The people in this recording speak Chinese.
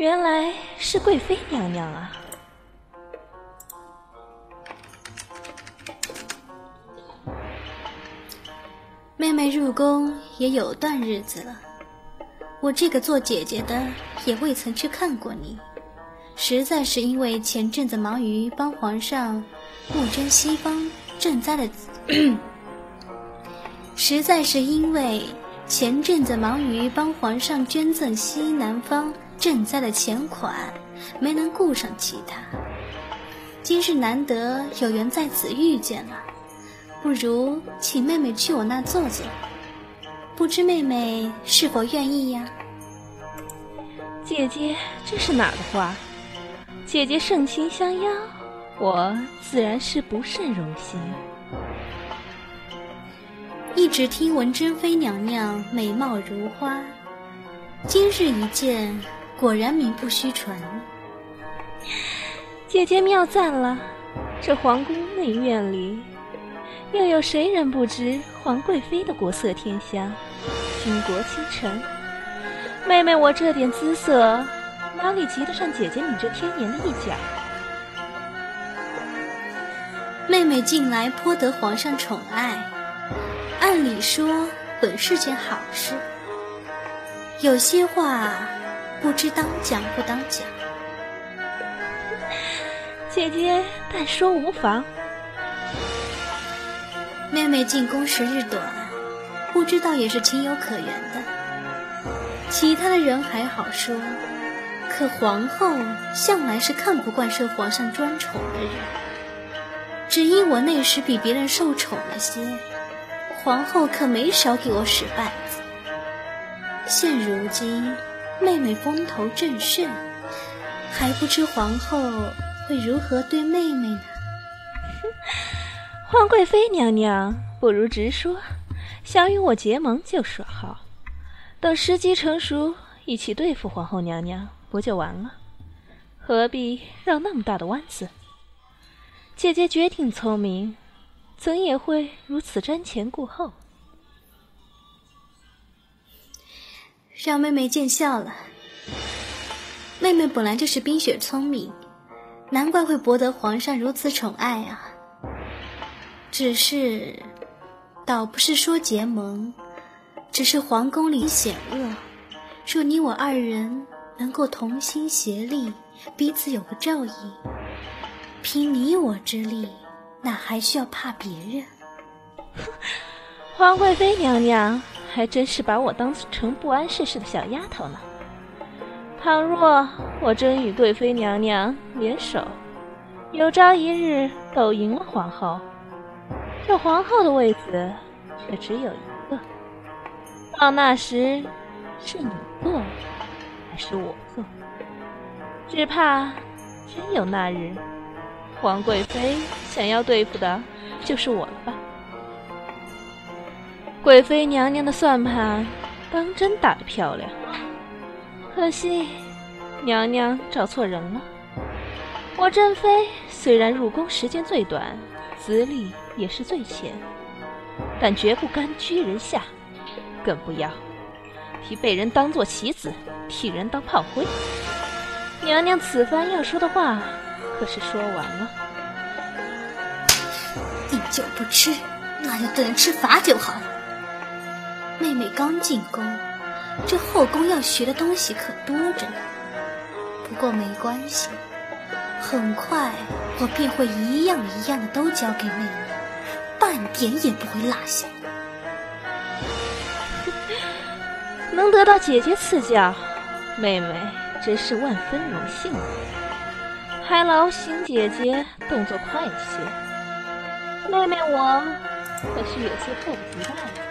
原来是贵妃娘娘啊！妹妹入宫也有段日子了，我这个做姐姐的也未曾去看过你，实在是因为前阵子忙于帮皇上募捐西方赈灾的，实在是因为前阵子忙于帮皇上捐赠西南方赈灾的钱款，没能顾上其他。今日难得有缘在此遇见了。不如请妹妹去我那坐坐，不知妹妹是否愿意呀？姐姐，这是哪儿的话？姐姐盛情相邀，我自然是不甚荣幸。一直听闻珍妃娘娘美貌如花，今日一见，果然名不虚传。姐姐妙赞了，这皇宫内院里。又有谁人不知皇贵妃的国色天香、倾国倾城？妹妹我这点姿色，哪里及得上姐姐你这天颜的一角？妹妹近来颇得皇上宠爱，按理说本是件好事。有些话不知当讲不当讲，姐姐但说无妨。妹妹进宫时日短，不知道也是情有可原的。其他的人还好说，可皇后向来是看不惯受皇上专宠的人。只因我那时比别人受宠了些，皇后可没少给我使绊子。现如今妹妹风头正盛，还不知皇后会如何对妹妹呢？皇贵妃娘娘，不如直说，想与我结盟就说好，等时机成熟，一起对付皇后娘娘，不就完了？何必绕那么大的弯子？姐姐绝顶聪明，怎也会如此瞻前顾后？让妹妹见笑了。妹妹本来就是冰雪聪明，难怪会博得皇上如此宠爱啊。只是，倒不是说结盟，只是皇宫里险恶，若你我二人能够同心协力，彼此有个照应，凭你我之力，哪还需要怕别人？皇贵妃娘娘还真是把我当成不谙世事的小丫头呢。倘若我真与贵妃娘娘联手，有朝一日斗赢了皇后。这皇后的位子却只有一个，到那时是你坐还是我坐？只怕真有那日，皇贵妃想要对付的就是我了吧？贵妃娘娘的算盘当真打得漂亮，可惜娘娘找错人了。我珍妃虽然入宫时间最短，资历。也是最浅，但绝不甘居人下，更不要替被人当做棋子，替人当炮灰。娘娘此番要说的话，可是说完了。一酒不吃，那就等吃罚酒好了。妹妹刚进宫，这后宫要学的东西可多着呢。不过没关系，很快我便会一样一样的都教给妹妹。半点也不会落下。能得到姐姐赐教，妹妹真是万分荣幸啊。还劳心姐姐动作快一些，妹妹我可是有些迫不及待了。